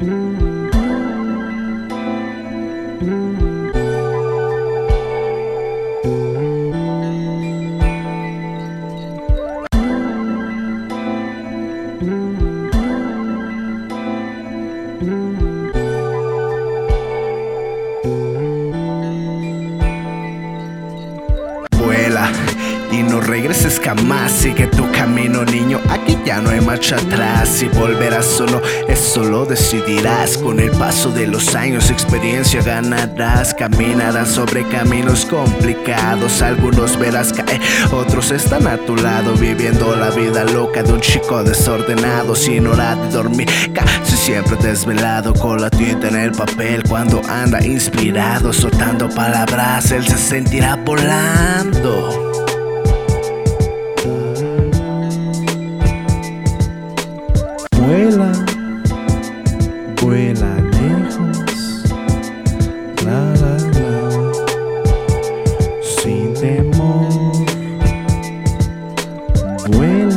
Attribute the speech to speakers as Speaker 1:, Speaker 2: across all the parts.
Speaker 1: Vuela y no regreses jamás. Sigue tu camino, niño. Aquí ya no hay marcha atrás. Si volverás solo, eso lo decidirás. Con el paso de los años, experiencia ganarás. Caminarás sobre caminos complicados. Algunos verás caer, otros están a tu lado. Viviendo la vida loca de un chico desordenado. Sin hora de dormir, casi siempre desvelado. Con la tinta en el papel cuando anda inspirado. Soltando palabras, él se sentirá volando.
Speaker 2: Vuela,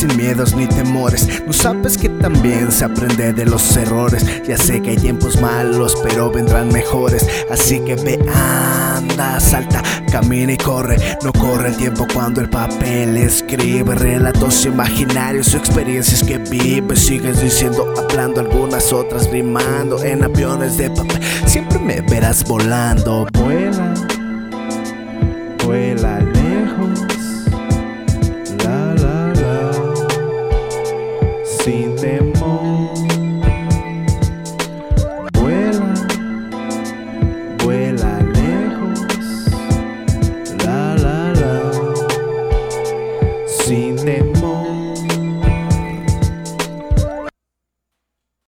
Speaker 2: sin
Speaker 1: miedos ni temores. No sabes que también se aprende de los errores. Ya sé que hay tiempos malos, pero vendrán mejores. Así que ve, anda, salta, camina y corre. No corre el tiempo cuando el papel escribe relatos imaginarios o experiencias que vive. Sigues diciendo, hablando algunas otras rimando en aviones de papel. Siempre me verás volando.
Speaker 2: Vuela, vuela lejos,